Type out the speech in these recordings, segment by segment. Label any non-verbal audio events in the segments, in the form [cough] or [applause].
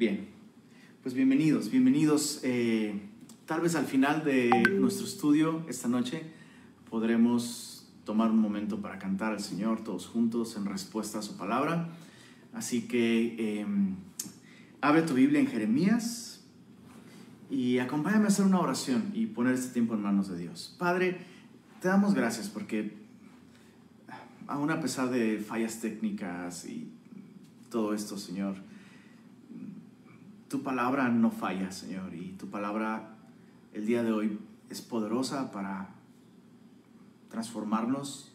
Bien, pues bienvenidos, bienvenidos. eh, tal vez al final de nuestro estudio esta noche podremos tomar un momento para cantar al Señor todos juntos en respuesta a su palabra. Así que eh, abre tu Biblia en Jeremías y acompáñame a hacer una oración y poner este tiempo en manos de Dios. Padre, te damos gracias porque aún a pesar de fallas técnicas y todo esto, Señor, tu palabra no falla, Señor, y tu palabra el día de hoy es poderosa para transformarnos,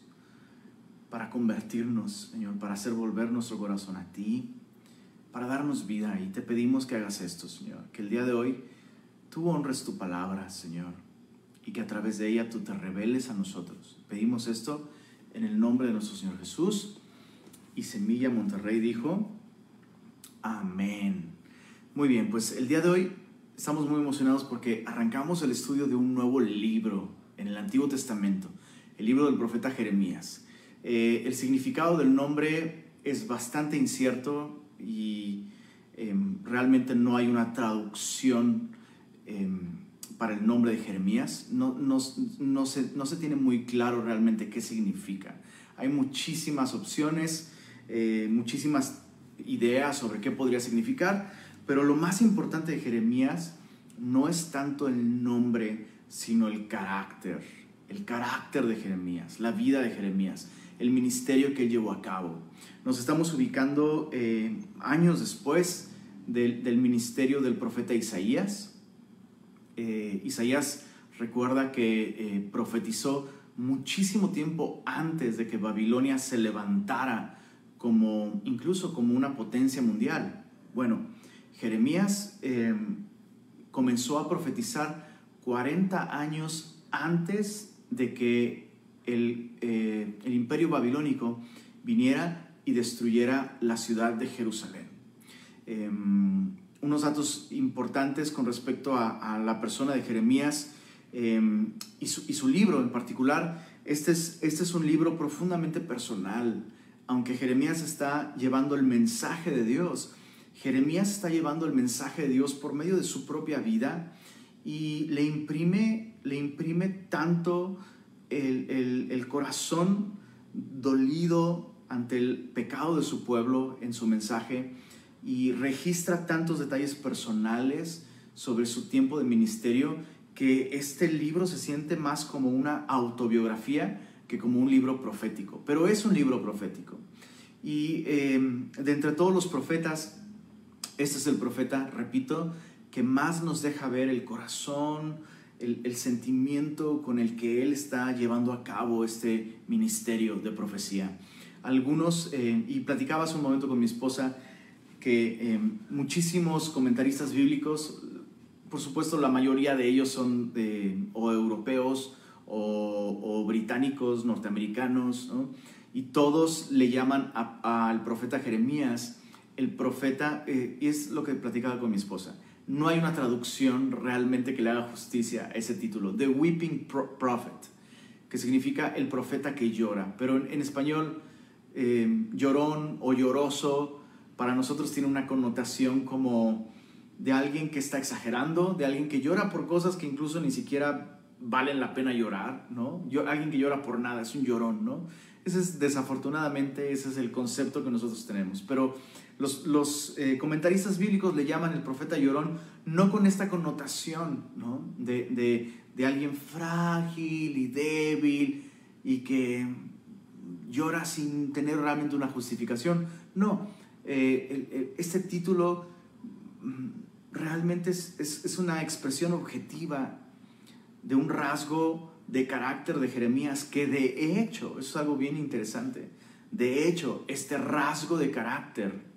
para convertirnos, Señor, para hacer volver nuestro corazón a ti, para darnos vida. Y te pedimos que hagas esto, Señor, que el día de hoy tú honres tu palabra, Señor, y que a través de ella tú te reveles a nosotros. Pedimos esto en el nombre de nuestro Señor Jesús. Y Semilla Monterrey dijo, amén. Muy bien, pues el día de hoy estamos muy emocionados porque arrancamos el estudio de un nuevo libro en el Antiguo Testamento, el libro del profeta Jeremías. Eh, el significado del nombre es bastante incierto y eh, realmente no hay una traducción eh, para el nombre de Jeremías. No, no, no, se, no se tiene muy claro realmente qué significa. Hay muchísimas opciones, eh, muchísimas ideas sobre qué podría significar, pero lo más importante de Jeremías no es tanto el nombre, sino el carácter, el carácter de Jeremías, la vida de Jeremías, el ministerio que él llevó a cabo. Nos estamos ubicando eh, años después del, ministerio del profeta Isaías. Eh, Isaías recuerda que eh, profetizó muchísimo tiempo antes de que Babilonia se levantara como incluso como una potencia mundial. Bueno, Jeremías eh, comenzó a profetizar 40 años antes de que el, eh, el, imperio babilónico viniera y destruyera la ciudad de Jerusalén. Eh, unos datos importantes con respecto a, la persona de Jeremías eh, y, su, y, su, libro en particular. Este es, este es un libro profundamente personal. Aunque Jeremías está llevando el mensaje de Dios, Jeremías está llevando el mensaje de Dios por medio de su propia vida y le imprime, le imprime tanto el, el, corazón dolido ante el pecado de su pueblo en su mensaje y registra tantos detalles personales sobre su tiempo de ministerio que este libro se siente más como una autobiografía que como un libro profético, pero es un libro profético. Y eh, de entre todos los profetas, este es el profeta, repito, que más nos deja ver el corazón, el, sentimiento con el que él está llevando a cabo este ministerio de profecía. Algunos, eh, y platicaba hace un momento con mi esposa, que eh, muchísimos comentaristas bíblicos, por supuesto la mayoría de ellos son o europeos o, británicos, norteamericanos, ¿no? y todos le llaman al profeta Jeremías el profeta, eh, y es lo que platicaba con mi esposa, no hay una traducción realmente que le haga justicia a ese título, The Weeping Prophet, que significa el profeta que llora, pero en, español eh, llorón o lloroso para nosotros tiene una connotación como de alguien que está exagerando, de alguien que llora por cosas que incluso ni siquiera valen la pena llorar, ¿no? Alguien que llora por nada, es un llorón, ¿no? Ese es desafortunadamente, ese es el concepto que nosotros tenemos, pero los, los eh, comentaristas bíblicos le llaman el profeta llorón no con esta connotación, ¿no? De, de, de alguien frágil y débil y que llora sin tener realmente una justificación, no, eh, este título realmente es, es, es, una expresión objetiva de un rasgo de carácter de Jeremías que de hecho, eso es algo bien interesante, de hecho, este rasgo de carácter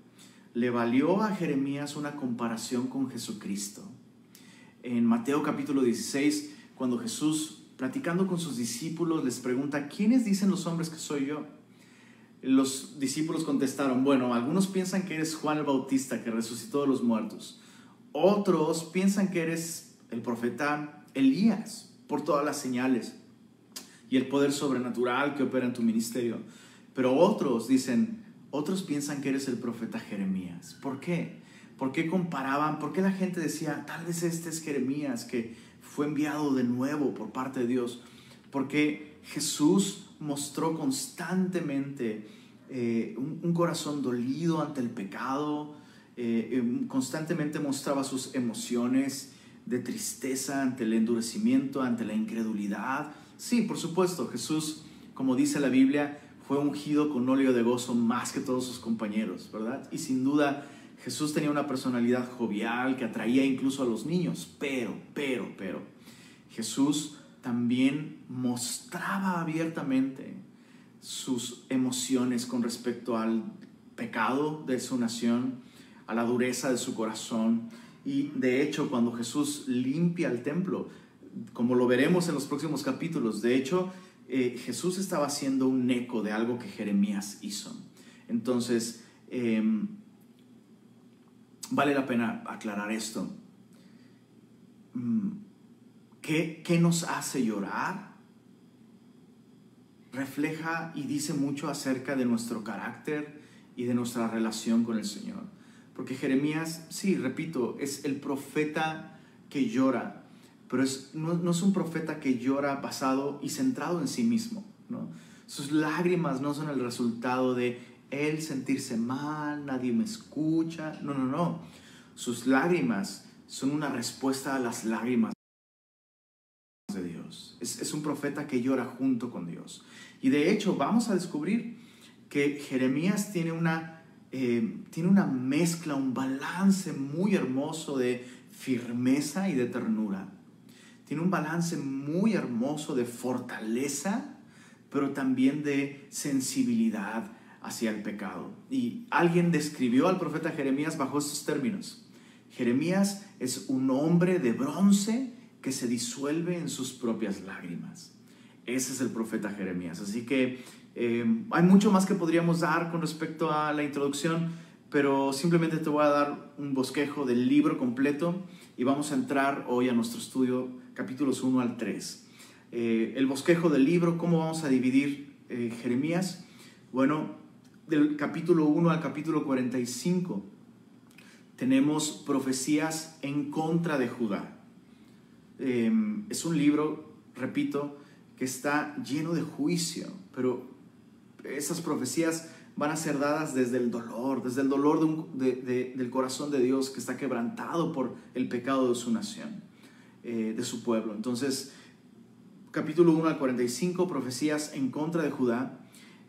le valió a Jeremías una comparación con Jesucristo. En Mateo capítulo 16, cuando Jesús, platicando con sus discípulos, les pregunta, ¿quiénes dicen los hombres que soy yo? Los discípulos contestaron, bueno, algunos piensan que eres Juan el Bautista que resucitó de los muertos. Otros piensan que eres el profeta Elías por todas las señales y el poder sobrenatural que opera en tu ministerio. Pero otros dicen, otros piensan que eres el profeta Jeremías. ¿Por qué? ¿Por qué comparaban? ¿Por qué la gente decía, tal vez este es Jeremías que fue enviado de nuevo por parte de Dios? Porque Jesús mostró constantemente eh, un, corazón dolido ante el pecado, eh, em, constantemente mostraba sus emociones de tristeza ante el endurecimiento, ante la incredulidad. Sí, por supuesto, Jesús, como dice la Biblia, fue ungido con óleo de gozo más que todos sus compañeros, ¿verdad? Y sin duda Jesús tenía una personalidad jovial que atraía incluso a los niños, pero, pero, pero, Jesús también mostraba abiertamente sus emociones con respecto al pecado de su nación, a la dureza de su corazón. Y de hecho, cuando Jesús limpia el templo, como lo veremos en los próximos capítulos, de hecho, eh, Jesús estaba haciendo un eco de algo que Jeremías hizo. Entonces, em, vale la pena aclarar esto. Mm, ¿Qué, ¿Qué nos hace llorar? Refleja y dice mucho acerca de nuestro carácter y de nuestra relación con el Señor. Porque Jeremías, sí, repito, es el profeta que llora, pero no, es un profeta que llora basado y centrado en sí mismo. ¿no? Sus lágrimas no son el resultado de él sentirse mal, nadie me escucha. No, no, no. Sus lágrimas son una respuesta a las lágrimas de Dios. Es, un profeta que llora junto con Dios. Y de hecho vamos a descubrir que Jeremías tiene una, eh, tiene una mezcla, un balance muy hermoso de firmeza y de ternura tiene un balance muy hermoso de fortaleza, pero también de sensibilidad hacia el pecado. Y alguien describió al profeta Jeremías bajo estos términos. Jeremías es un hombre de bronce que se disuelve en sus propias lágrimas. Ese es el profeta Jeremías. Así que eh, hay mucho más que podríamos dar con respecto a la introducción, pero simplemente te voy a dar un bosquejo del libro completo y vamos a entrar hoy a nuestro estudio capítulos 1 al 3. Eh, el bosquejo del libro, ¿cómo vamos a dividir eh, Jeremías? Bueno, del capítulo 1 al capítulo 45 tenemos profecías en contra de Judá. Em, es un libro, repito, que está lleno de juicio, pero esas profecías van a ser dadas desde el dolor, desde el dolor del corazón de Dios que está quebrantado por el pecado de su nación. Eh, de su pueblo. Entonces, capítulo 1 al 45, profecías en contra de Judá.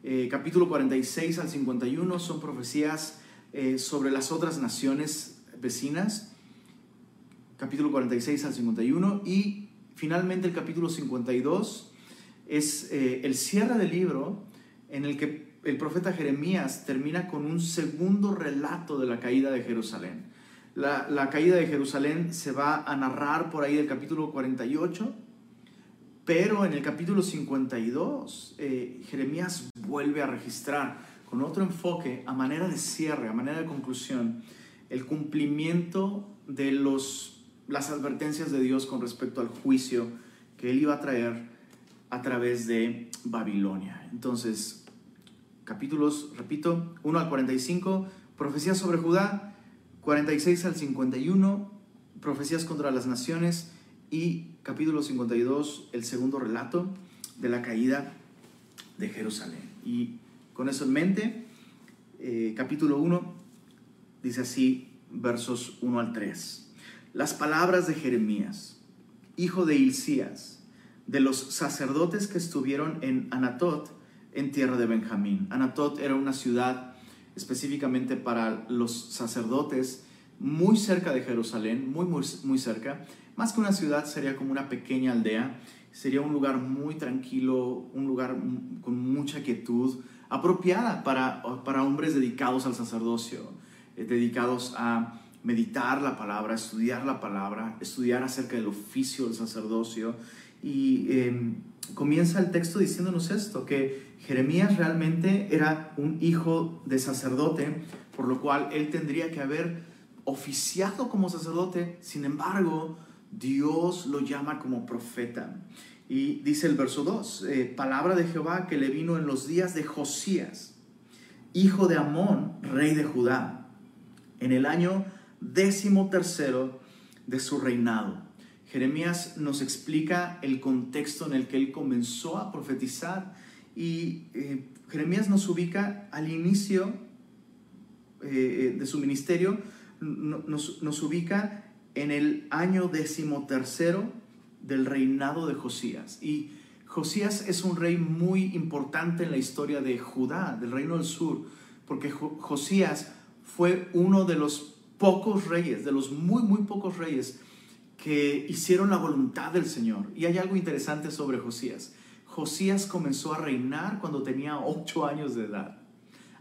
Eh, capítulo 46 al 51 son profecías eh, sobre las otras naciones vecinas. Capítulo 46 al 51. Y finalmente el capítulo 52 es el cierre del libro en el que el profeta Jeremías termina con un segundo relato de la caída de Jerusalén. La, caída de Jerusalén se va a narrar por ahí del capítulo 48, pero en el capítulo 52 eh, Jeremías vuelve a registrar con otro enfoque, a manera de cierre, a manera de conclusión, el cumplimiento de los, las advertencias de Dios con respecto al juicio que él iba a traer a través de Babilonia. Entonces, capítulos, repito, 1 al 45, profecía sobre Judá, 46 al 51, profecías contra las naciones y capítulo 52, el segundo relato de la caída de Jerusalén. Y con eso en mente, eh, capítulo 1 dice así, versos 1 al 3. Las palabras de Jeremías, hijo de Hilcías, de los sacerdotes que estuvieron en Anatot, en tierra de Benjamín. Anatot era una ciudad específicamente para los sacerdotes, muy cerca de Jerusalén, muy, muy, muy cerca. Más que una ciudad, sería como una pequeña aldea. Sería un lugar muy tranquilo, un lugar con mucha quietud, apropiada para, para hombres dedicados al sacerdocio, eh, dedicados a meditar la palabra, estudiar la palabra, estudiar acerca del oficio del sacerdocio. Y em, comienza el texto diciéndonos esto, que Jeremías realmente era un hijo de sacerdote, por lo cual él tendría que haber oficiado como sacerdote, sin embargo, Dios lo llama como profeta. Y dice el verso 2, eh, palabra de Jehová que le vino en los días de Josías, hijo de Amón, rey de Judá, en el año décimo tercero de su reinado. Jeremías nos explica el contexto en el que él comenzó a profetizar y eh, Jeremías nos ubica al inicio eh, de su ministerio, nos, ubica en el año decimotercero del reinado de Josías. Y Josías es un rey muy importante en la historia de Judá, del reino del sur, porque Josías fue uno de los pocos reyes, de los muy, muy pocos reyes que hicieron la voluntad del Señor. Y hay algo interesante sobre Josías. Josías comenzó a reinar cuando tenía ocho años de edad.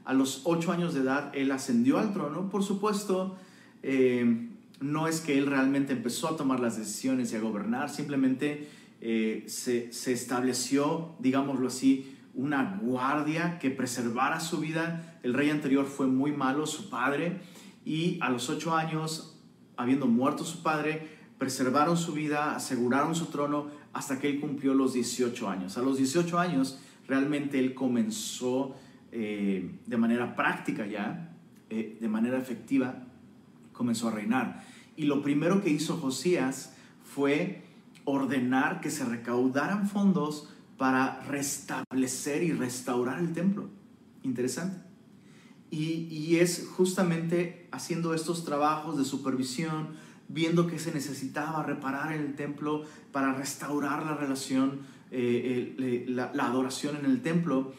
A los ocho años de edad él ascendió al trono. Por supuesto, eh, no es que él realmente empezó a tomar las decisiones y a gobernar, simplemente eh, se, se estableció, digámoslo así, una guardia que preservara su vida. El rey anterior fue muy malo, su padre, y a los ocho años, habiendo muerto su padre, preservaron su vida, aseguraron su trono hasta que él cumplió los 18 años. A los 18 años realmente él comenzó eh, de manera práctica ya, eh, de manera efectiva, comenzó a reinar. Y lo primero que hizo Josías fue ordenar que se recaudaran fondos para restablecer y restaurar el templo. Interesante. Y, y es justamente haciendo estos trabajos de supervisión, viendo que se necesitaba reparar el templo para restaurar la relación, eh, la, adoración en el templo,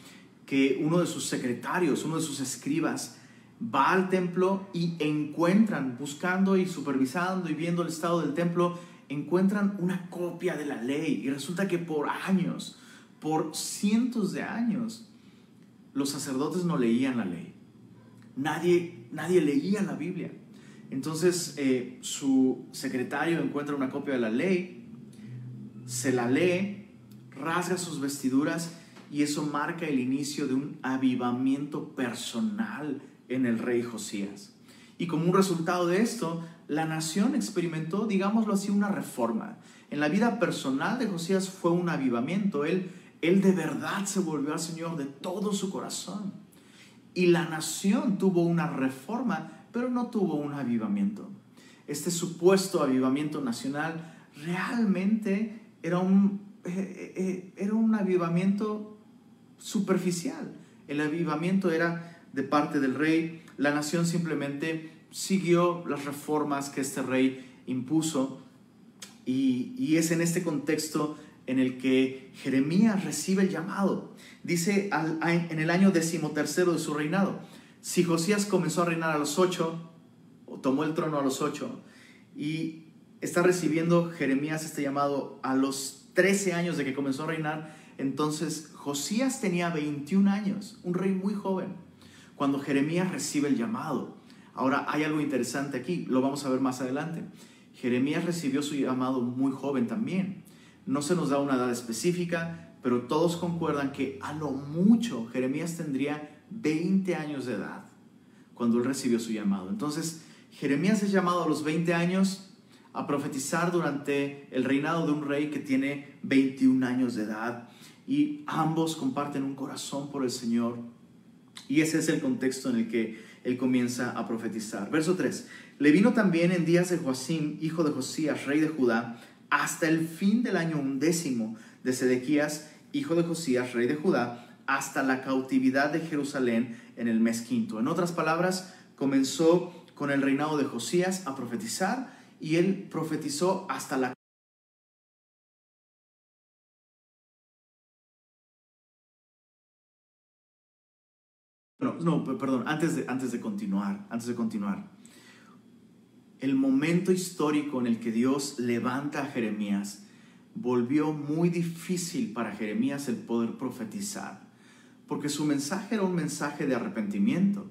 que uno de sus secretarios, uno de sus escribas, va al templo y encuentran, buscando y supervisando y viendo el estado del templo, encuentran una copia de la ley. Y resulta que por años, por cientos de años, los sacerdotes no leían la ley. Nadie, nadie leía la Biblia. Entonces eh, su secretario encuentra una copia de la ley, se la lee, rasga sus vestiduras y eso marca el inicio de un avivamiento personal en el rey Josías. Y como un resultado de esto, la nación experimentó, digámoslo así, una reforma. En la vida personal de Josías fue un avivamiento. Él, él de verdad se volvió al Señor de todo su corazón. Y la nación tuvo una reforma pero no tuvo un avivamiento. Este supuesto avivamiento nacional realmente era un, eh, eh, eh, era un avivamiento superficial. El avivamiento era de parte del rey, la nación simplemente siguió las reformas que este rey impuso y, y es en este contexto en el que Jeremías recibe el llamado. Dice en el año decimotercero de su reinado, si Josías comenzó a reinar a los ocho, o tomó el trono a los ocho, y está recibiendo Jeremías este llamado a los 13 años de que comenzó a reinar, entonces Josías tenía 21 años, un rey muy joven, cuando Jeremías recibe el llamado. Ahora hay algo interesante aquí, lo vamos a ver más adelante. Jeremías recibió su llamado muy joven también. No se nos da una edad específica, pero todos concuerdan que a lo mucho Jeremías tendría 20 años de edad cuando él recibió su llamado. Entonces, Jeremías es llamado a los 20 años a profetizar durante el reinado de un rey que tiene 21 años de edad y ambos comparten un corazón por el Señor. Y ese es el contexto en el que él comienza a profetizar. Verso 3. Le vino también en días de Joacim, hijo de Josías, rey de Judá, hasta el fin del año undécimo de Sedequías, hijo de Josías, rey de Judá, hasta la cautividad de Jerusalén en el mes quinto. En otras palabras, comenzó con el reinado de Josías a profetizar y él profetizó hasta la No, no, perdón, antes de, antes de continuar, antes de continuar. El momento histórico en el que Dios levanta a Jeremías volvió muy difícil para Jeremías el poder profetizar porque su mensaje era un mensaje de arrepentimiento.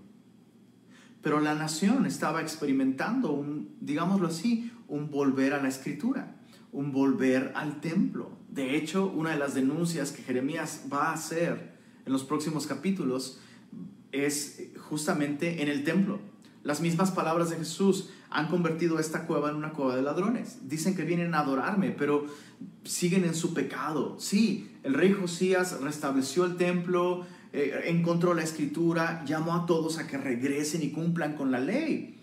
Pero la nación estaba experimentando un, digámoslo así, un volver a la escritura, un volver al templo. De hecho, una de las denuncias que Jeremías va a hacer en los próximos capítulos es justamente en el templo. Las mismas palabras de Jesús han convertido esta cueva en una cueva de ladrones. Dicen que vienen a adorarme, pero siguen en su pecado. Sí, el rey Josías restableció el templo, eh, encontró la escritura, llamó a todos a que regresen y cumplan con la ley.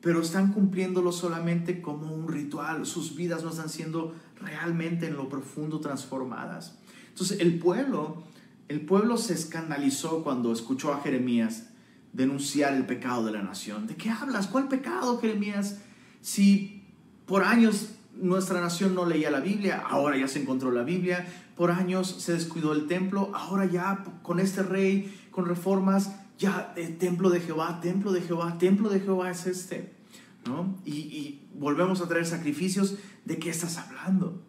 pero están cumpliéndolo solamente como un ritual. Sus vidas no están siendo realmente en lo profundo transformadas. Entonces el pueblo, el pueblo se escandalizó cuando escuchó a Jeremías denunciar el pecado de la nación. ¿De qué hablas? ¿Cuál pecado, Jeremías? Si por años nuestra nación no leía la Biblia, ahora ya se encontró la Biblia, por años se descuidó el templo, ahora ya con este rey, con reformas, ya el templo de Jehová, templo de Jehová, templo de Jehová es este, ¿no? Y, y volvemos a traer sacrificios, ¿de qué estás hablando?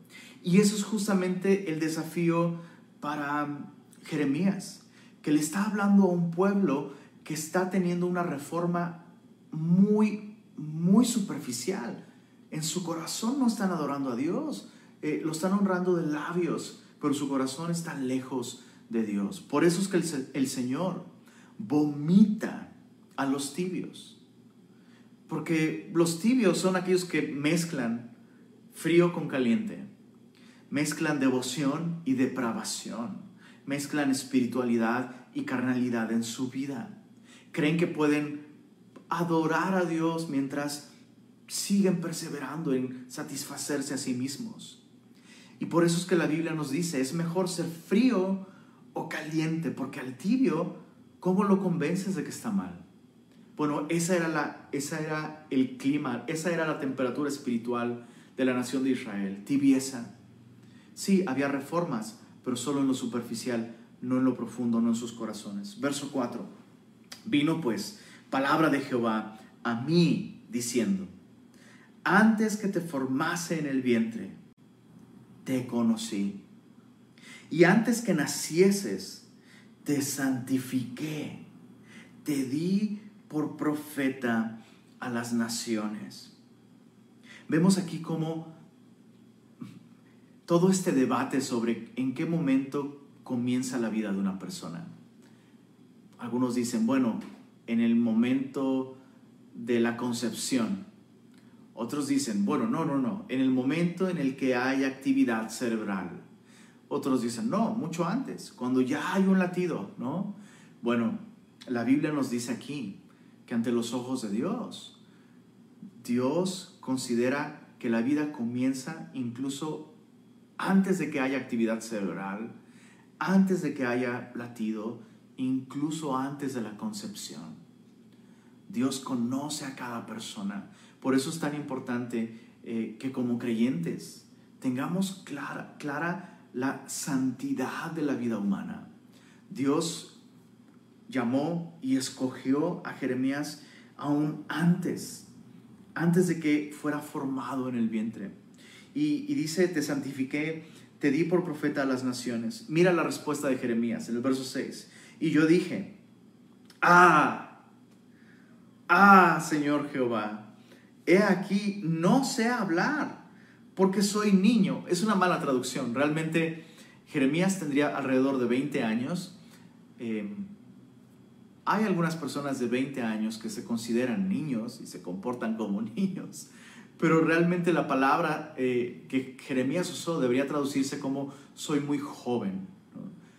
Y eso es justamente el desafío para Jeremías, que le está hablando a un pueblo que está teniendo una reforma muy, muy superficial. En su corazón no están adorando a Dios, eh, lo están honrando de labios, pero su corazón está lejos de Dios. Por eso es que el, el Señor vomita a los tibios. Porque los tibios son aquellos que mezclan frío con caliente, mezclan devoción y depravación, mezclan espiritualidad y carnalidad en su vida. Creen que pueden adorar a Dios mientras siguen perseverando en satisfacerse a sí mismos. Y por eso es que la Biblia nos dice, es mejor ser frío o caliente, porque al tibio, ¿cómo lo convences de que está mal? Bueno, esa era, la, esa era el clima, esa era la temperatura espiritual de la nación de Israel, tibieza. Sí, había reformas, pero solo en lo superficial, no en lo profundo, no en sus corazones. Verso 4. Vino pues palabra de Jehová a mí diciendo, antes que te formase en el vientre, te conocí. Y antes que nacieses, te santifiqué. Te di por profeta a las naciones. Vemos aquí cómo todo este debate sobre en qué momento comienza la vida de una persona. Algunos dicen, bueno, en el momento de la concepción. Otros dicen, bueno, no, no, no, en el momento en el que hay actividad cerebral. Otros dicen, no, mucho antes, cuando ya hay un latido, ¿no? Bueno, la Biblia nos dice aquí, que ante los ojos de Dios. Dios considera que la vida comienza incluso antes de que haya actividad cerebral, antes de que haya latido, incluso antes de la concepción. Dios conoce a cada persona. Por eso es tan importante eh, que como creyentes tengamos clara, clara la santidad de la vida humana. Dios llamó y escogió a Jeremías aún antes, antes de que fuera formado en el vientre. Y, dice, te santifiqué, te di por profeta a las naciones. Mira la respuesta de Jeremías en el verso 6. Y yo dije, ah, ah, Señor Jehová, he aquí, no sé hablar, porque soy niño. Es una mala traducción. Realmente Jeremías tendría alrededor de 20 años. Eh, hay algunas personas de 20 años que se consideran niños y se comportan como [laughs] niños, pero realmente la palabra eh, que Jeremías usó debería traducirse como soy muy joven,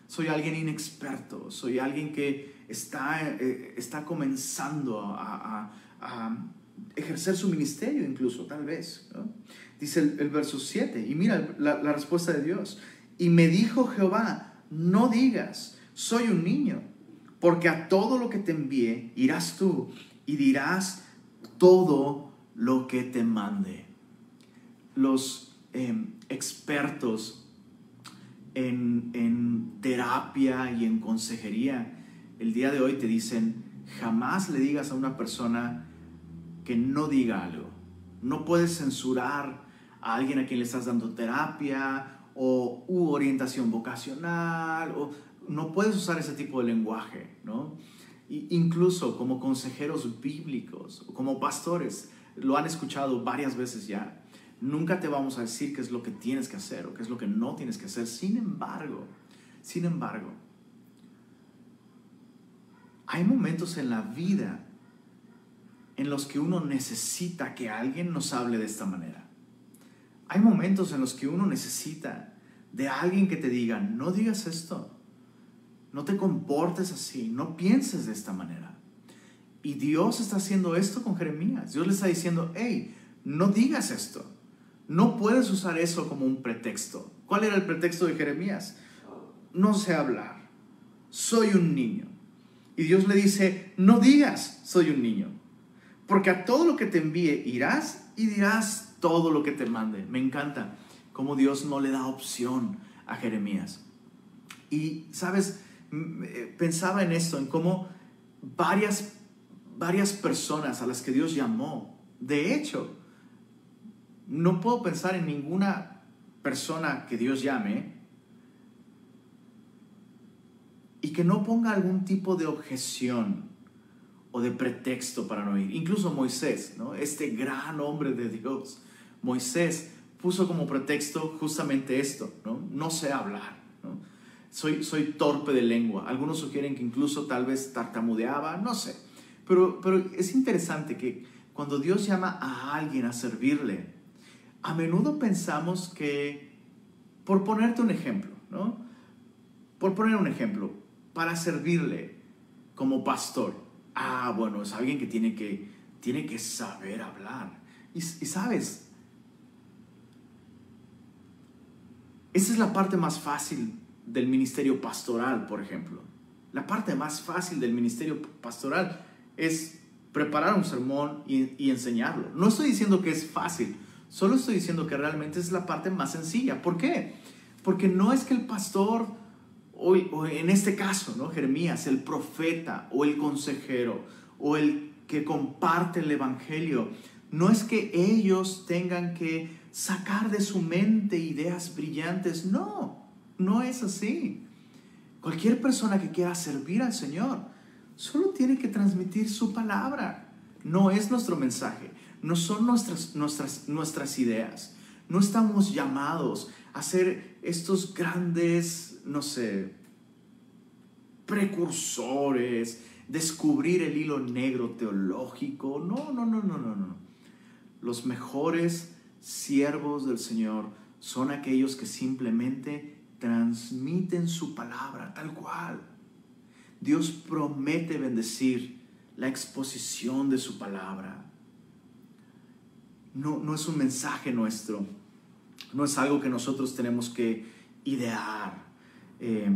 soy alguien inexperto, soy alguien que está, eh, está comenzando a, ejercer su ministerio incluso, tal vez. Dice el, verso 7, y mira la, respuesta de Dios, y me dijo Jehová, no digas, soy un niño porque a todo lo que te envíe irás tú y dirás todo lo que te mande. Los em, expertos en, en terapia y en consejería el día de hoy te dicen, jamás le digas a una persona que no diga algo. No puedes censurar a alguien a quien le estás dando terapia o orientación vocacional o no puedes usar ese tipo de lenguaje, ¿no? incluso como consejeros bíblicos, como pastores, lo han escuchado varias veces ya. Nunca te vamos a decir qué es lo que tienes que hacer o qué es lo que no tienes que hacer. Sin embargo, sin embargo, hay momentos en la vida en los que uno necesita que alguien nos hable de esta manera. Hay momentos en los que uno necesita de alguien que te diga, no digas esto, no te comportes así, no pienses de esta manera. Y Dios está haciendo esto con Jeremías. Dios le está diciendo, hey, no digas esto. No puedes usar eso como un pretexto. ¿Cuál era el pretexto de Jeremías? No sé hablar. Soy un niño. Y Dios le dice, no digas, soy un niño. Porque a todo lo que te envíe irás y dirás todo lo que te mande. Me encanta cómo Dios no le da opción a Jeremías. Y, ¿sabes? Eh, pensaba en esto, en cómo varias, varias personas a las que Dios llamó, de hecho, no puedo pensar en ninguna persona que Dios llame y que no ponga algún tipo de objeción o de pretexto para no ir. Incluso Moisés, ¿no? este gran hombre de Dios, Moisés puso como pretexto justamente esto, no, no sé hablar. Soy, soy torpe de lengua. Algunos sugieren que incluso tal vez tartamudeaba, no sé. Pero, pero es interesante que cuando Dios llama a alguien a servirle, a menudo pensamos que, por ponerte un ejemplo, ¿no? Por poner un ejemplo, para servirle como pastor, ah, bueno, es alguien que tiene que, tiene que saber hablar. Y, y sabes, esa es la parte más fácil del ministerio pastoral, por ejemplo. La parte más fácil del ministerio pastoral es preparar un sermón y, enseñarlo. No estoy diciendo que es fácil, solo estoy diciendo que realmente es la parte más sencilla. ¿Por qué? Porque no es que el pastor, o en este caso, ¿no? Jeremías, el profeta o el consejero o el que comparte el evangelio, no es que ellos tengan que sacar de su mente ideas brillantes, no. No es así. Cualquier persona que quiera servir al Señor solo tiene que transmitir su palabra. No es nuestro mensaje, no son nuestras, nuestras, nuestras ideas. No estamos llamados a ser estos grandes, no sé, precursores, descubrir el hilo negro teológico. No, no, no, no, no, no. Los mejores siervos del Señor son aquellos que simplemente transmiten su palabra tal cual. Dios promete bendecir la exposición de su palabra. No, no es un mensaje nuestro, no es algo que nosotros tenemos que idear. Eh,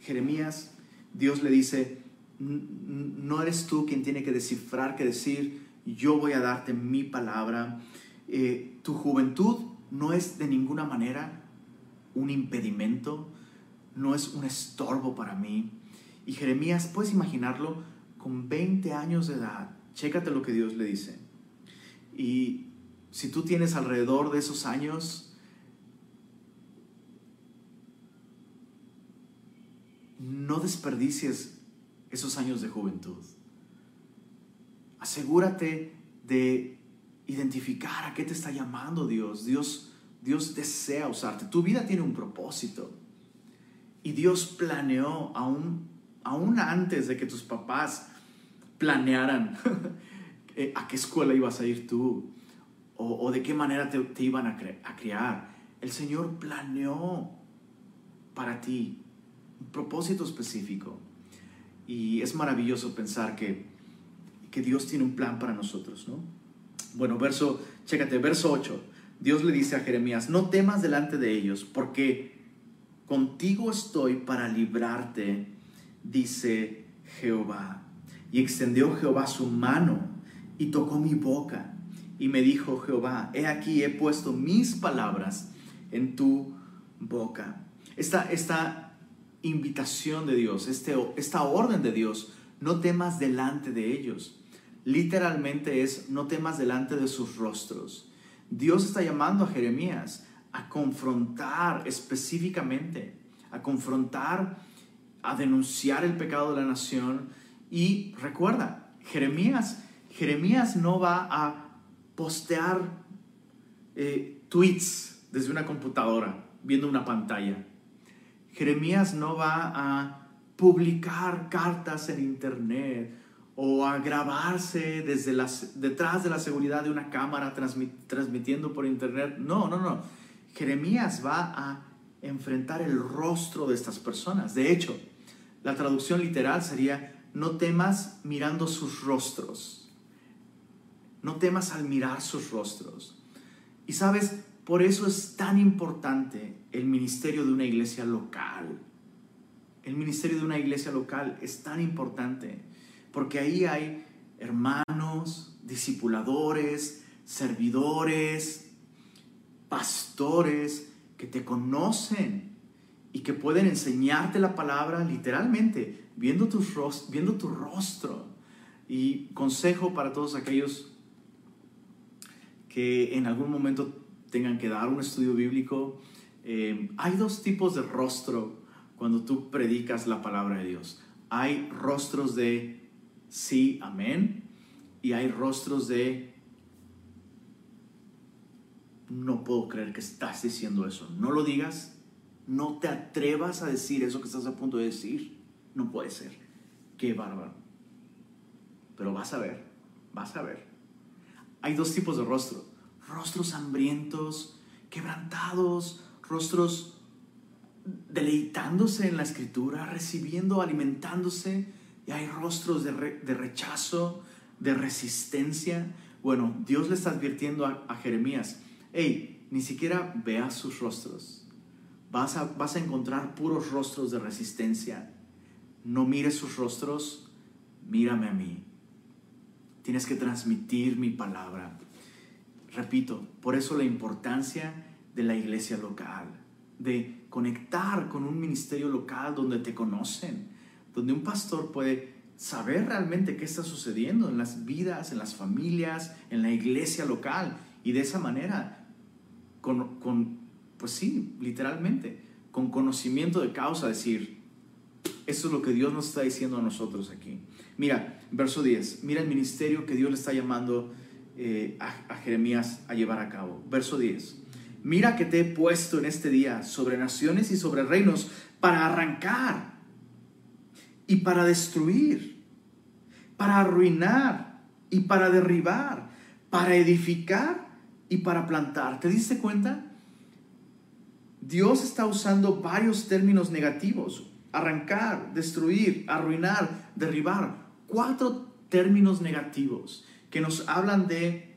Jeremías, Dios le dice, no eres tú quien tiene que descifrar, que decir, yo voy a darte mi palabra. Eh, tu juventud no es de ninguna manera un impedimento, no es un estorbo para mí. Y Jeremías, puedes imaginarlo con 20 años de edad. Chécate lo que Dios le dice. Y si tú tienes alrededor de esos años, no desperdicies esos años de juventud. Asegúrate de identificar a qué te está llamando Dios. Dios Dios desea usarte. Tu vida tiene un propósito. Y Dios planeó aún, aún antes de que tus papás planearan [laughs] eh, a qué escuela ibas a ir tú o, de qué manera te, iban a, a criar. El Señor planeó para ti un propósito específico. Y es maravilloso pensar que, que Dios tiene un plan para nosotros, ¿no? Bueno, verso, chécate, verso 8. Dios le dice a Jeremías, no temas delante de ellos, porque contigo estoy para librarte, dice Jehová. Y extendió Jehová su mano y tocó mi boca. Y me dijo Jehová, he aquí he puesto mis palabras en tu boca. Esta, esta invitación de Dios, este, esta orden de Dios, no temas delante de ellos. Literalmente es, no temas delante de sus rostros. Dios está llamando a Jeremías a confrontar específicamente, a confrontar, a denunciar el pecado de la nación. Y recuerda, Jeremías, Jeremías no va a postear eh, tweets desde una computadora, viendo una pantalla. Jeremías no va a publicar cartas en internet o a grabarse desde las, detrás de la seguridad de una cámara transmitiendo por internet. No, no, no. Jeremías va a enfrentar el rostro de estas personas. De hecho, la traducción literal sería no temas mirando sus rostros. No temas al mirar sus rostros. Y sabes, por eso es tan importante el ministerio de una iglesia local. El ministerio de una iglesia local es tan importante porque ahí hay hermanos, discipuladores, servidores, pastores que te conocen y que pueden enseñarte la palabra literalmente, viendo tu, viendo tu rostro. Y consejo para todos aquellos que en algún momento tengan que dar un estudio bíblico, eh, hay dos tipos de rostro cuando tú predicas la palabra de Dios. Hay rostros de sí, amén, y hay rostros de no puedo creer que estás diciendo eso. No lo digas, no te atrevas a decir eso que estás a punto de decir. No puede ser. Qué bárbaro. Pero vas a ver, vas a ver. Hay dos tipos de rostro. Rostros hambrientos, quebrantados, rostros deleitándose en la escritura, recibiendo, alimentándose. Y hay rostros de, rechazo, de resistencia. Bueno, Dios le está advirtiendo a, a Jeremías, hey, ni siquiera veas sus rostros vas a, encontrar puros rostros de resistencia. No mires sus rostros, mírame a mí. Tienes que transmitir mi palabra. Repito, por eso la importancia de la iglesia local, de conectar con un ministerio local donde te conocen, donde un pastor puede saber realmente qué está sucediendo en las vidas, en las familias, en la iglesia local y de esa manera, con, con pues sí, literalmente, con conocimiento de causa, decir, eso es lo que Dios nos está diciendo a nosotros aquí. Mira, verso 10, mira el ministerio que Dios le está llamando eh, a, a Jeremías a llevar a cabo. Verso 10, mira que te he puesto en este día sobre naciones y sobre reinos para arrancar y para destruir, para arruinar y para derribar, para edificar y para plantar. ¿Te diste cuenta? Dios está usando varios términos negativos. Arrancar, destruir, arruinar, derribar. Cuatro términos negativos que nos hablan de,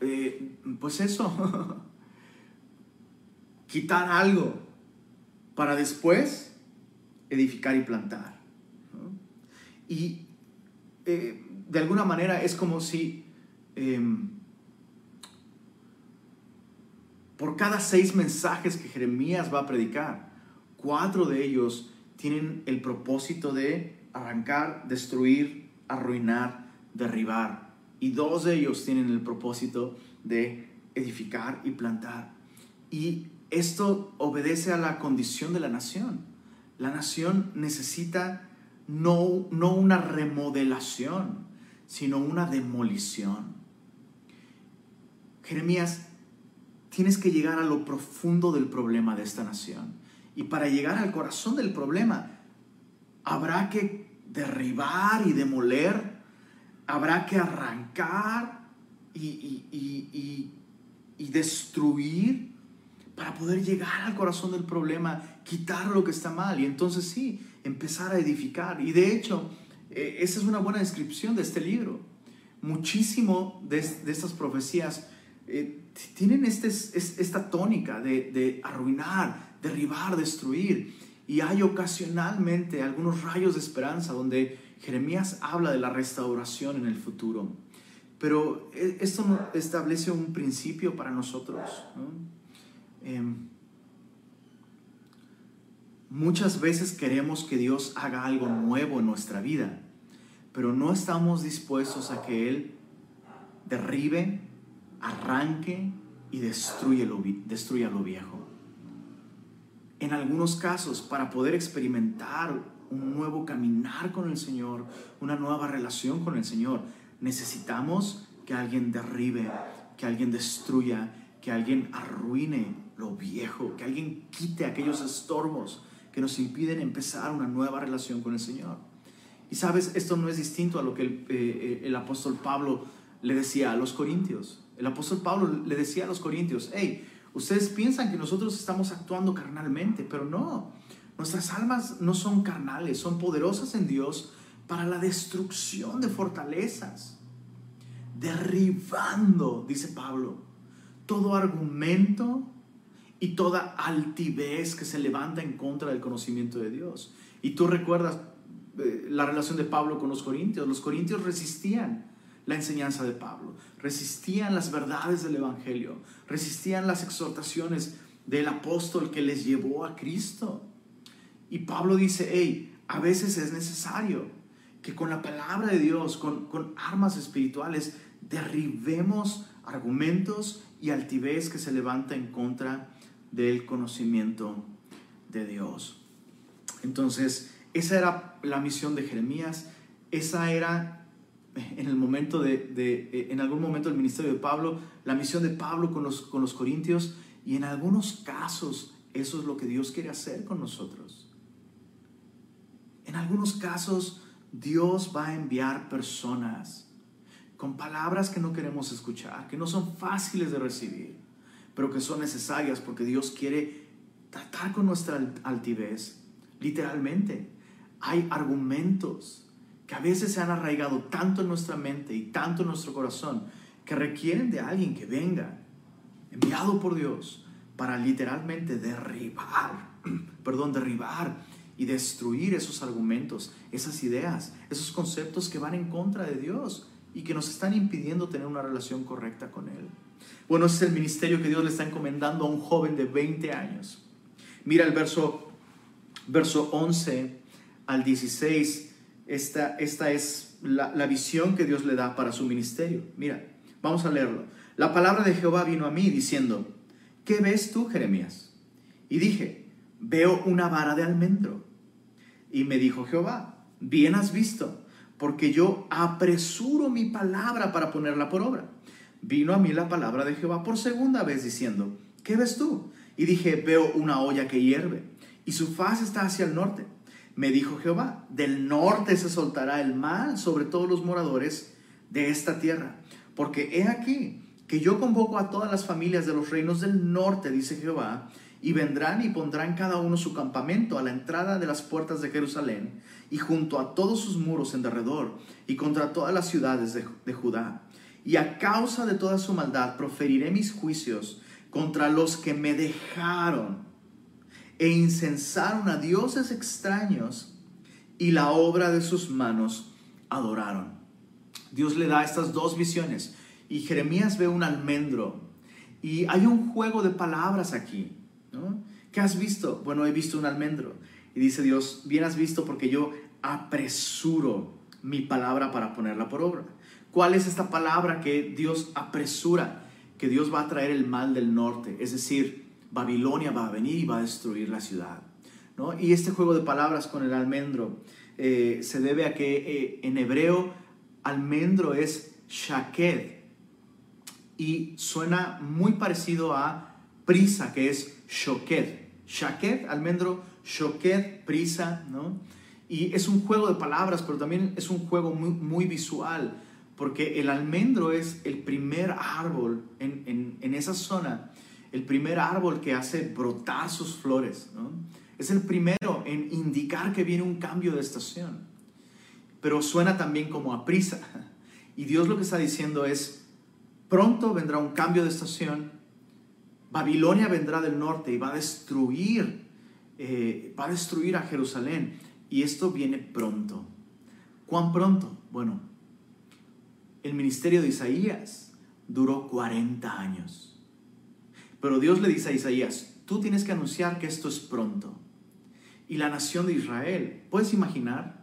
eh, pues eso, [laughs] quitar algo para después edificar y plantar. Y eh, de alguna manera es como si... Em, por cada seis mensajes que Jeremías va a predicar, cuatro de ellos tienen el propósito de arrancar, destruir, arruinar, derribar. Y dos de ellos tienen el propósito de edificar y plantar. Y esto obedece a la condición de la nación. La nación necesita no, no una remodelación, sino una demolición. Jeremías tienes que llegar a lo profundo del problema de esta nación. Y para llegar al corazón del problema, habrá que derribar y demoler, habrá que arrancar y, destruir para poder llegar al corazón del problema, quitar lo que está mal y entonces sí, empezar a edificar. Y de hecho, eh, esa es una buena descripción de este libro. Muchísimo de, de estas profecías eh, tienen este, esta tónica de, de arruinar, derribar, destruir. Y hay ocasionalmente algunos rayos de esperanza donde Jeremías habla de la restauración en el futuro. Pero eh, esto establece un principio para nosotros. Em, muchas veces queremos que Dios haga algo nuevo en nuestra vida, pero no estamos dispuestos a que Él derribe, arranque y destruya lo viejo. En algunos casos, para poder experimentar un nuevo caminar con el Señor, una nueva relación con el Señor, necesitamos que alguien derribe, que alguien destruya, que alguien arruine lo viejo, que alguien quite aquellos estorbos que nos impiden empezar una nueva relación con el Señor. Y sabes, esto no es distinto a lo que el, eh, eh, apóstol Pablo le decía a los corintios. El apóstol Pablo le decía a los corintios, hey, ustedes piensan que nosotros estamos actuando carnalmente, pero no. Nuestras almas no son carnales, son poderosas en Dios para la destrucción de fortalezas, derribando, dice Pablo, todo argumento y toda altivez que se levanta en contra del conocimiento de Dios. Y tú recuerdas eh, la relación de Pablo con los corintios. Los corintios resistían la enseñanza de Pablo, resistían las verdades del Evangelio, resistían las exhortaciones del apóstol que les llevó a Cristo. Y Pablo dice, hey, a veces es necesario que con la palabra de Dios, con, con armas espirituales, derribemos argumentos y altivez que se levanta en contra del conocimiento de Dios. Entonces, esa era la misión de Jeremías, esa era en el momento de, en algún momento del ministerio de Pablo, la misión de Pablo con los, con los corintios, y en algunos casos eso es lo que Dios quiere hacer con nosotros. En algunos casos Dios va a enviar personas con palabras que no queremos escuchar, que no son fáciles de recibir, pero que son necesarias porque Dios quiere tratar con nuestra altivez, literalmente hay argumentos que a veces se han arraigado tanto en nuestra mente y tanto en nuestro corazón que requieren de alguien que venga, enviado por Dios, para literalmente derribar, [clears throat] perdón, derribar y destruir esos argumentos, esas ideas, esos conceptos que van en contra de Dios y que nos están impidiendo tener una relación correcta con Él. Bueno, ese es el ministerio que Dios le está encomendando a un joven de 20 años. Mira el verso, verso 11 al 16, esta, esta es la, la visión que Dios le da para su ministerio. Mira, vamos a leerlo. La palabra de Jehová vino a mí diciendo, ¿qué ves tú, Jeremías? Y dije, veo una vara de almendro. Y me dijo Jehová, bien has visto, porque yo apresuro mi palabra para ponerla por obra. Vino a mí la palabra de Jehová por segunda vez diciendo, ¿qué ves tú? Y dije, veo una olla que hierve, y su faz está hacia el norte. Me dijo Jehová, del norte se soltará el mal sobre todos los moradores de esta tierra, porque he aquí que yo convoco a todas las familias de los reinos del norte, dice Jehová, y vendrán y pondrán cada uno su campamento a la entrada de las puertas de Jerusalén, y junto a todos sus muros en derredor, y contra todas las ciudades de, Judá. Y a causa de toda su maldad proferiré mis juicios contra los que me dejaron e incensaron a dioses extraños y la obra de sus manos adoraron. Dios le da estas dos visiones y Jeremías ve un almendro y hay un juego de palabras aquí. ¿no? ¿Qué has visto? Bueno, he visto un almendro. Y dice Dios, bien has visto porque yo apresuro mi palabra para ponerla por obra. ¿Cuál es esta palabra que Dios apresura? Que Dios va a traer el mal del norte, es decir, Babilonia va a venir y va a destruir la ciudad. ¿no? Y este juego de palabras con el almendro eh, se debe a que eh, en hebreo almendro es shaked y suena muy parecido a prisa, que es shoked. Shaked, almendro, shoked, prisa, ¿no? Y es un juego de palabras, pero también es un juego muy, muy visual, porque el almendro es el primer árbol en, en, en esa zona el primer árbol que hace brotar sus flores. Es el primero en indicar que viene un cambio de estación. Pero suena también como a prisa. Y Dios lo que está diciendo es, pronto vendrá un cambio de estación. Babilonia vendrá del norte y va a destruir, eh, va a destruir a Jerusalén. Y esto viene pronto. ¿Cuán pronto? Bueno, el ministerio de Isaías duró 40 años. Pero Dios le dice a Isaías, tú tienes que anunciar que esto es pronto. Y la nación de Israel, ¿puedes imaginar?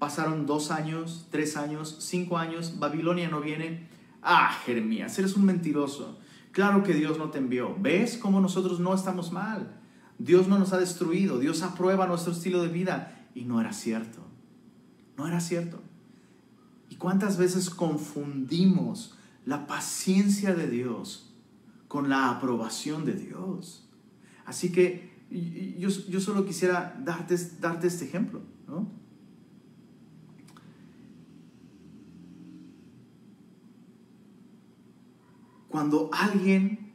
Pasaron dos años, tres años, cinco años, Babilonia no viene. Ah, Jeremías, eres un mentiroso. Claro que Dios no te envió. ¿Ves cómo nosotros no estamos mal? Dios no nos ha destruido, Dios aprueba nuestro estilo de vida. Y no era cierto. No era cierto. ¿Y cuántas veces confundimos la paciencia de Dios con la aprobación de Dios. Así que yo, yo solo quisiera darte, darte este ejemplo. Cuando alguien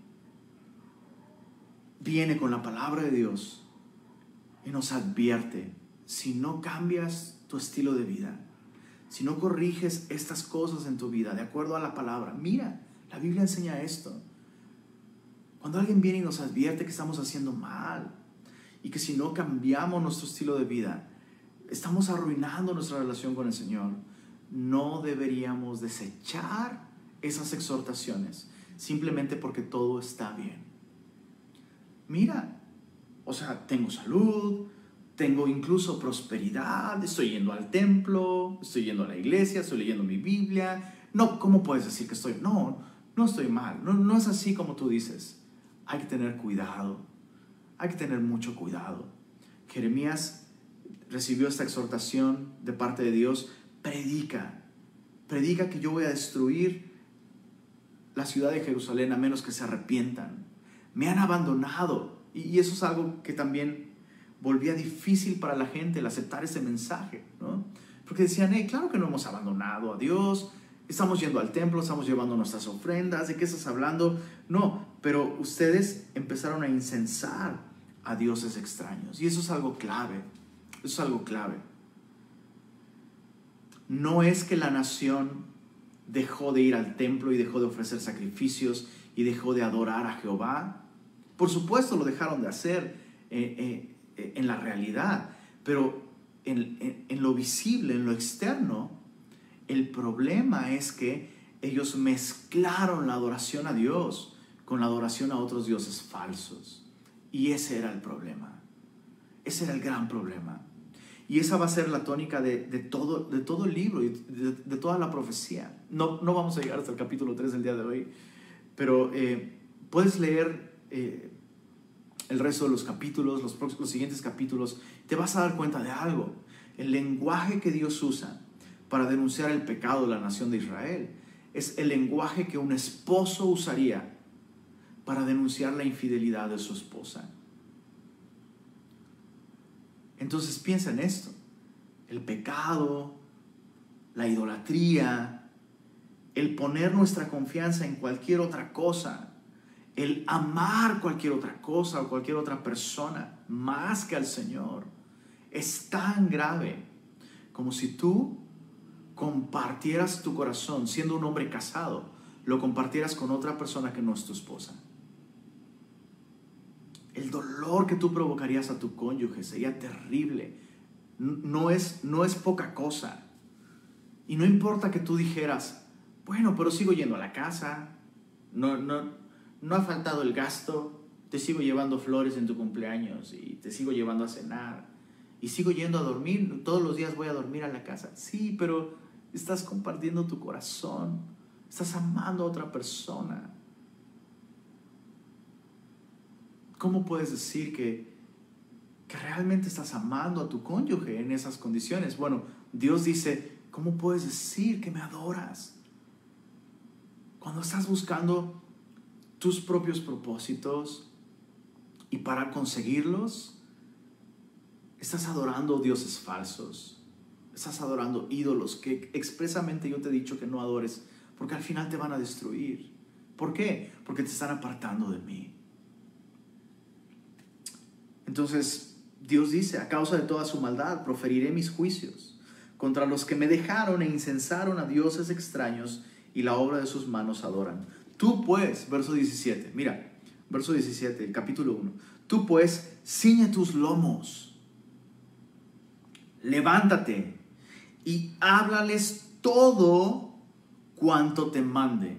viene con la palabra de Dios y nos advierte, si no cambias tu estilo de vida, si no corriges estas cosas en tu vida de acuerdo a la palabra, mira, la Biblia enseña esto. Cuando alguien viene y nos advierte que estamos haciendo mal y que si no cambiamos nuestro estilo de vida, estamos arruinando nuestra relación con el Señor, no deberíamos desechar esas exhortaciones simplemente porque todo está bien. Mira, o sea, tengo salud, tengo incluso prosperidad, estoy yendo al templo, estoy yendo a la iglesia, estoy leyendo mi Biblia. No, ¿cómo puedes decir que estoy? No, no estoy mal, no, no es así como tú dices. Hay que tener cuidado, hay que tener mucho cuidado. Jeremías recibió esta exhortación de parte de Dios, predica, predica que yo voy a destruir la ciudad de Jerusalén a menos que se arrepientan. Me han abandonado. Y eso es algo que también volvía difícil para la gente el aceptar ese mensaje, ¿no? Porque decían, hey, claro que no hemos abandonado a Dios, estamos yendo al templo, estamos llevando nuestras ofrendas, ¿de qué estás hablando? No, pero ustedes empezaron a incensar a dioses extraños. Y eso es algo clave, eso es algo clave. No es que la nación dejó de ir al templo y dejó de ofrecer sacrificios y dejó de adorar a Jehová. Por supuesto lo dejaron de hacer eh, eh, en la realidad, pero en, en lo visible, en lo externo, el problema es que ellos mezclaron la adoración a Dios con la adoración a otros dioses falsos. Y ese era el problema. Ese era el gran problema. Y esa va a ser la tónica de, todo, de todo el libro y de, toda la profecía. No, no vamos a llegar hasta el capítulo 3 del día de hoy, pero eh, puedes leer eh, el resto de los capítulos, los, los siguientes capítulos, te vas a dar cuenta de algo. El lenguaje que Dios usa para denunciar el pecado de la nación de Israel es el lenguaje que un esposo usaría para denunciar la infidelidad de su esposa. Entonces piensa en esto. El pecado, la idolatría, el poner nuestra confianza en cualquier otra cosa, el amar cualquier otra cosa o cualquier otra persona más que al Señor, es tan grave como si tú compartieras tu corazón siendo un hombre casado, lo compartieras con otra persona que no es tu esposa el dolor que tú provocarías a tu cónyuge sería terrible. No es, no es poca cosa. Y no importa que tú dijeras, bueno, pero sigo yendo a la casa, no, no, no ha faltado el gasto, te sigo llevando flores en tu cumpleaños y te sigo llevando a cenar y sigo yendo a dormir, todos los días voy a dormir a la casa. Sí, pero estás compartiendo tu corazón, estás amando a otra persona. ¿Cómo puedes decir que, que realmente estás amando a tu cónyuge en esas condiciones? Bueno, Dios dice, ¿cómo puedes decir que me adoras? Cuando estás buscando tus propios propósitos y para conseguirlos, estás adorando dioses falsos, estás adorando ídolos que expresamente yo te he dicho que no adores, porque al final te van a destruir. ¿Por qué? Porque te están apartando de mí. Entonces Dios dice, a causa de toda su maldad, proferiré mis juicios. Contra los que me dejaron e incensaron a dioses extraños y la obra de sus manos adoran. Tú pues, verso 17, mira, verso 17, el capítulo 1, tú pues ciñe tus lomos, levántate y háblales todo cuanto te mande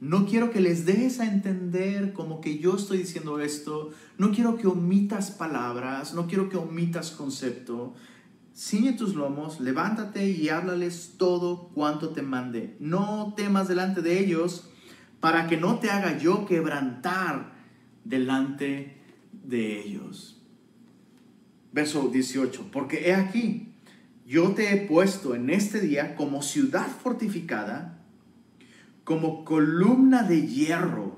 no quiero que les dejes a entender como que yo estoy diciendo esto. No quiero que omitas palabras. No quiero que omitas concepto. Ciñe tus lomos, levántate y háblales todo cuanto te mande. No temas delante de ellos para que no te haga yo quebrantar delante de ellos. Verso 18. Porque he aquí, yo te he puesto en este día como ciudad fortificada como columna de hierro,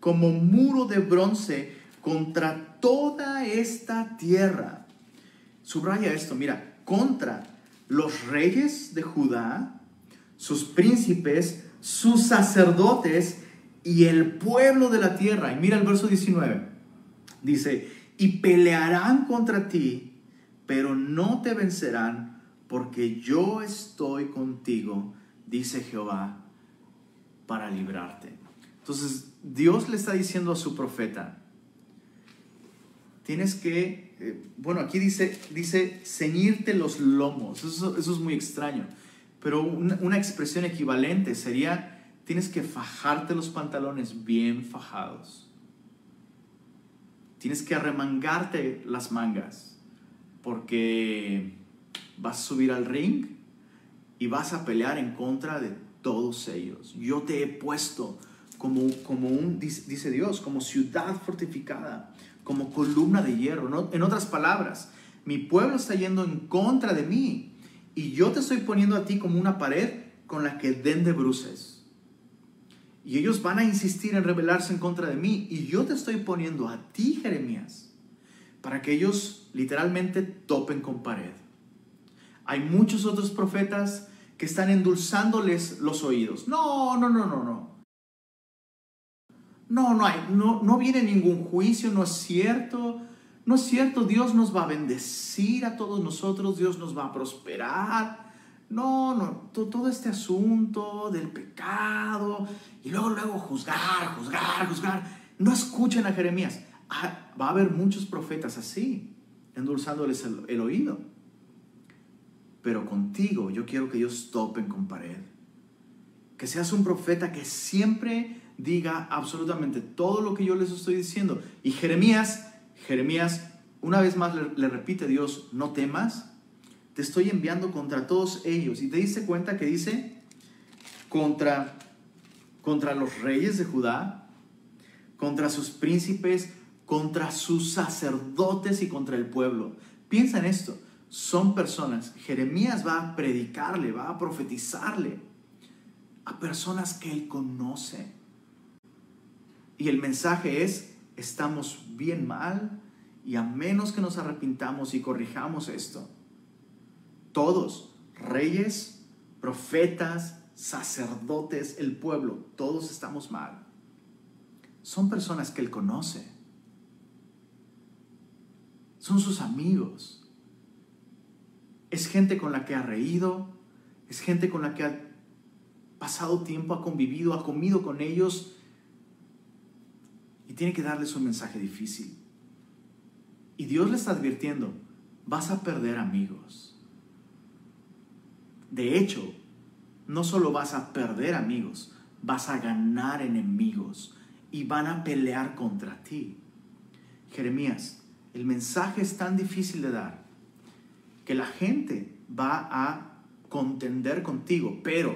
como muro de bronce contra toda esta tierra. Subraya esto, mira, contra los reyes de Judá, sus príncipes, sus sacerdotes y el pueblo de la tierra. Y mira el verso 19. Dice, y pelearán contra ti, pero no te vencerán, porque yo estoy contigo, dice Jehová, para librarte. Entonces, Dios le está diciendo a su profeta, tienes que, eh, bueno, aquí dice, dice, ceñirte los lomos. Eso, es muy extraño. Pero una, expresión equivalente sería, tienes que fajarte los pantalones bien fajados. Tienes que arremangarte las mangas. Porque vas a subir al ring y vas a pelear en contra de todos ellos. Yo te he puesto como, como un, dice Dios, como ciudad fortificada como columna de hierro. En otras palabras, mi pueblo está yendo en contra de mí y yo te estoy poniendo a ti como una pared con la que den de bruces. Y ellos van a insistir en rebelarse en contra de mí y yo te estoy poniendo a ti, Jeremías, para que ellos literalmente topen con pared. Hay muchos otros profetas que están endulzándoles los oídos. No, no, no, no, no. No, no hay, no, no viene ningún juicio, no es cierto. No es cierto, Dios nos va a bendecir a todos nosotros, Dios nos va a prosperar. No, no, todo este asunto del pecado y luego, luego juzgar, juzgar, juzgar. No escuchen a Jeremías. Ah, va a haber muchos profetas así, endulzándoles el, el oído. Pero contigo yo quiero que ellos topen con pared. Que seas un profeta que siempre diga absolutamente todo lo que yo les estoy diciendo. Y Jeremías, Jeremías, una vez más le, repite Dios, no temas, te estoy enviando contra todos ellos. Y te diste cuenta que dice, contra, contra los reyes de Judá, contra sus príncipes, contra sus sacerdotes y contra el pueblo. Piensa en esto, son personas, Jeremías va a predicarle, va a profetizarle a personas que él conoce y el mensaje es, estamos bien mal y a menos que nos arrepintamos y corrijamos esto, todos, reyes, profetas, sacerdotes, el pueblo, todos estamos mal. Son personas que él conoce. Son sus amigos. Es gente con la que ha reído, es gente con la que ha pasado tiempo, ha convivido, ha comido con ellos y tiene que darles un mensaje difícil. Y Dios le está advirtiendo, vas a perder amigos. De hecho, no solo vas a perder amigos, vas a ganar enemigos y van a pelear contra ti. Jeremías, el mensaje es tan difícil de dar que la gente va a contender contigo, pero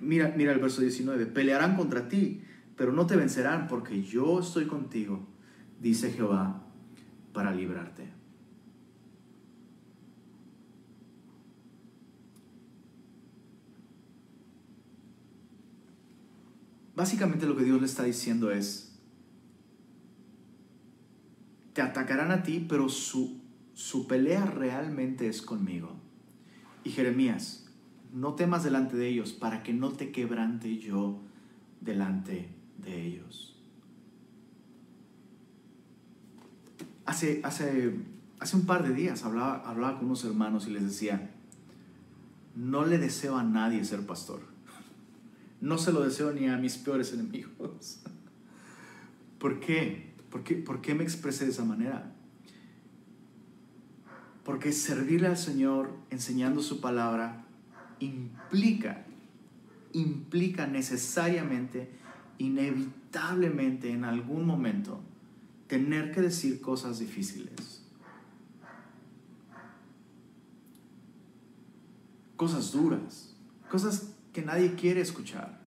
mira, mira el verso 19, pelearán contra ti, pero no te vencerán porque yo estoy contigo, dice Jehová, para librarte. Básicamente lo que Dios le está diciendo es, te atacarán a ti, pero su, su pelea realmente es conmigo. Y Jeremías, no temas delante de ellos para que no te quebrante yo delante de ellos. Hace, hace, hace un par de días hablaba, hablaba con unos hermanos y les decía, no le deseo a nadie ser pastor. No se lo deseo ni a mis peores enemigos. [laughs] ¿Por qué? ¿Por qué, ¿Por qué me expresé de esa manera? Porque servirle al Señor enseñando su palabra implica, implica necesariamente inevitablemente en algún momento tener que decir cosas difíciles. Cosas duras, cosas que nadie quiere escuchar.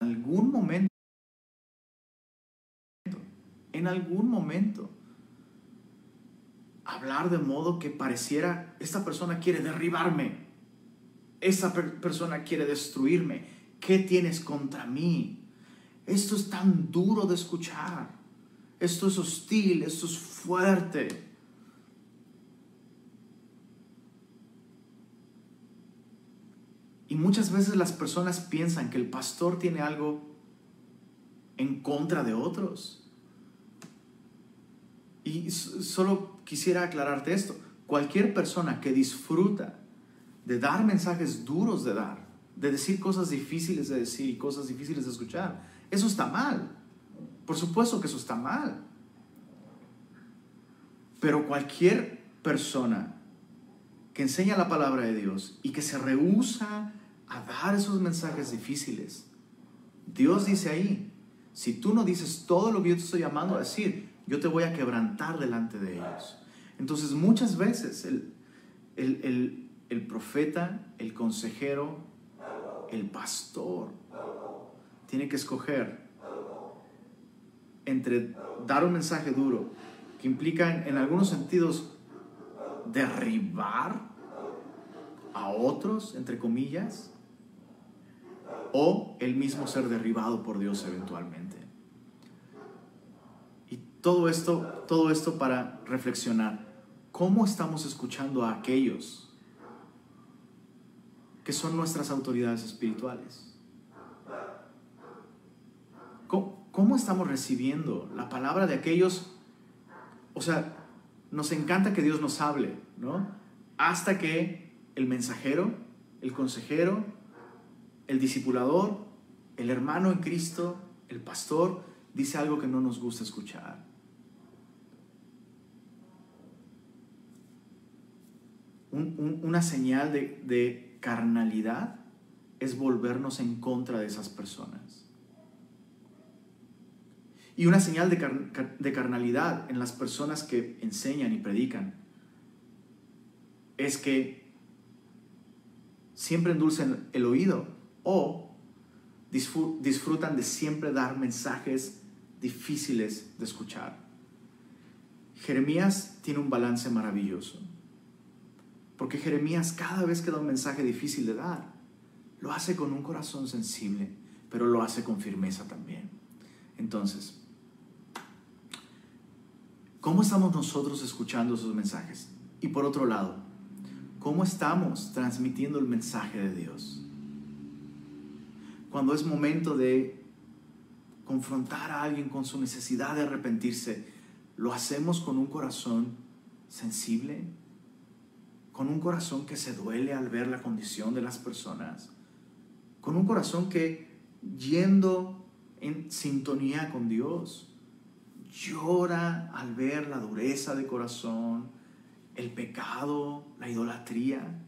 En algún momento, en algún momento, hablar de modo que pareciera, esta persona quiere derribarme esa persona quiere destruirme. ¿Qué tienes contra mí? Esto es tan duro de escuchar. Esto es hostil, esto es fuerte. Y muchas veces las personas piensan que el pastor tiene algo en contra de otros. Y solo quisiera aclararte esto. Cualquier persona que disfruta de dar mensajes duros de dar, de decir cosas difíciles de decir y cosas difíciles de escuchar, eso está mal. Por supuesto que eso está mal. Pero cualquier persona que enseña la palabra de Dios y que se rehúsa a dar esos mensajes difíciles, Dios dice ahí, si tú no dices todo lo que yo te estoy llamando a decir, yo te voy a quebrantar delante de ellos. Entonces muchas veces el, el, el profeta, el consejero, el pastor, tiene que escoger entre dar un mensaje duro, que implica en, algunos sentidos derribar a otros, entre comillas, o el mismo ser derribado por Dios eventualmente. Todo esto, todo esto para reflexionar, ¿cómo estamos escuchando a aquellos que son nuestras autoridades espirituales? ¿Cómo, estamos recibiendo la palabra de aquellos? O sea, nos encanta que Dios nos hable, ¿no? Hasta que el mensajero, el consejero, el discipulador, el hermano en Cristo, el pastor, dice algo que no nos gusta escuchar. Una señal de, de carnalidad es volvernos en contra de esas personas. Y una señal de, carnalidad en las personas que enseñan y predican es que siempre endulcen el oído o disfrutan de siempre dar mensajes difíciles de escuchar. Jeremías tiene un balance maravilloso, porque Jeremías cada vez que da un mensaje difícil de dar, lo hace con un corazón sensible, pero lo hace con firmeza también. Entonces, ¿Cómo estamos nosotros escuchando esos mensajes? Y por otro lado, ¿cómo estamos transmitiendo el mensaje de Dios? Cuando es momento de confrontar a alguien con su necesidad de arrepentirse, ¿lo hacemos con un corazón sensible? ¿Con un corazón que se duele al ver la condición de las personas? ¿Con un corazón que yendo en sintonía con Dios? llora al ver la dureza de corazón, el pecado, la idolatría.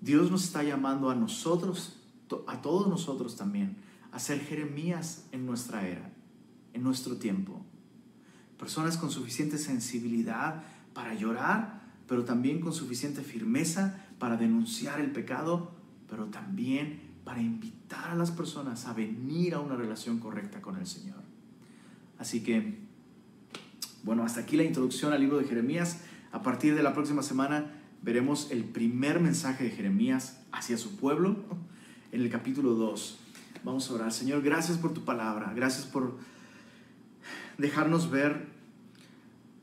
Dios nos está llamando a nosotros, a todos nosotros también, a ser Jeremías en nuestra era, en nuestro tiempo. Personas con suficiente sensibilidad para llorar, pero también con suficiente firmeza para denunciar el pecado, pero también para invitar a las personas a venir a una relación correcta con el Señor. Así que, bueno, hasta aquí la introducción al libro de Jeremías. A partir de la próxima semana veremos el primer mensaje de Jeremías hacia su pueblo en el capítulo 2. Vamos a orar. Señor, gracias por tu palabra. Gracias por dejarnos ver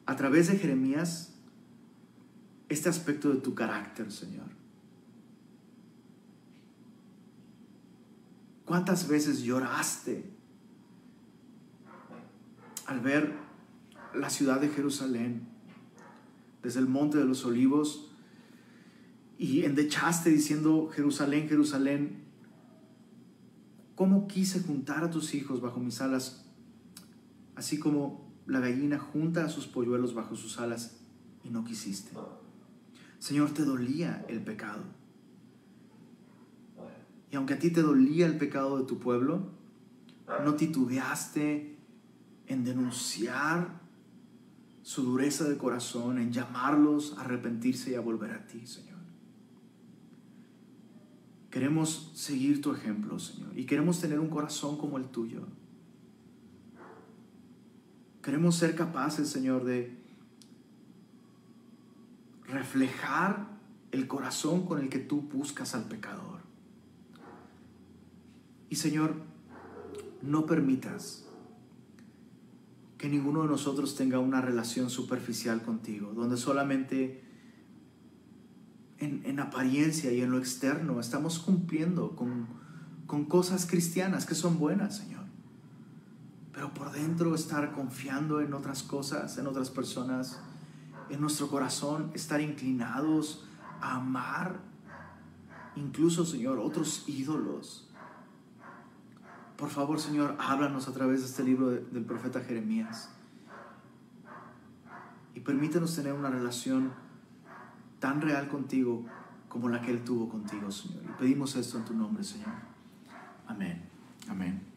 a través de Jeremías este aspecto de tu carácter, Señor. ¿Cuántas veces lloraste al ver la ciudad de Jerusalén desde el monte de los olivos y endechaste diciendo Jerusalén, Jerusalén, ¿cómo quise juntar a tus hijos bajo mis alas, así como la gallina junta a sus polluelos bajo sus alas y no quisiste? Señor, te dolía el pecado y aunque a ti te dolía el pecado de tu pueblo, no titubeaste en denunciar su dureza de corazón, en llamarlos a arrepentirse y a volver a ti, Señor. Queremos seguir tu ejemplo, Señor, y queremos tener un corazón como el tuyo. Queremos ser capaces, Señor, de reflejar el corazón con el que tú buscas al pecador. Y Señor, no permitas que ninguno de nosotros tenga una relación superficial contigo, donde solamente en, apariencia y en lo externo estamos cumpliendo con, cosas cristianas que son buenas, Señor. Pero por dentro estar confiando en otras cosas, en otras personas, en nuestro corazón, estar inclinados a amar, incluso, Señor, otros ídolos. Por favor, Señor, háblanos a través de este libro del profeta Jeremías. Y permítenos tener una relación tan real contigo como la que Él tuvo contigo, Señor. Y pedimos esto en tu nombre, Señor. Amén. Amén.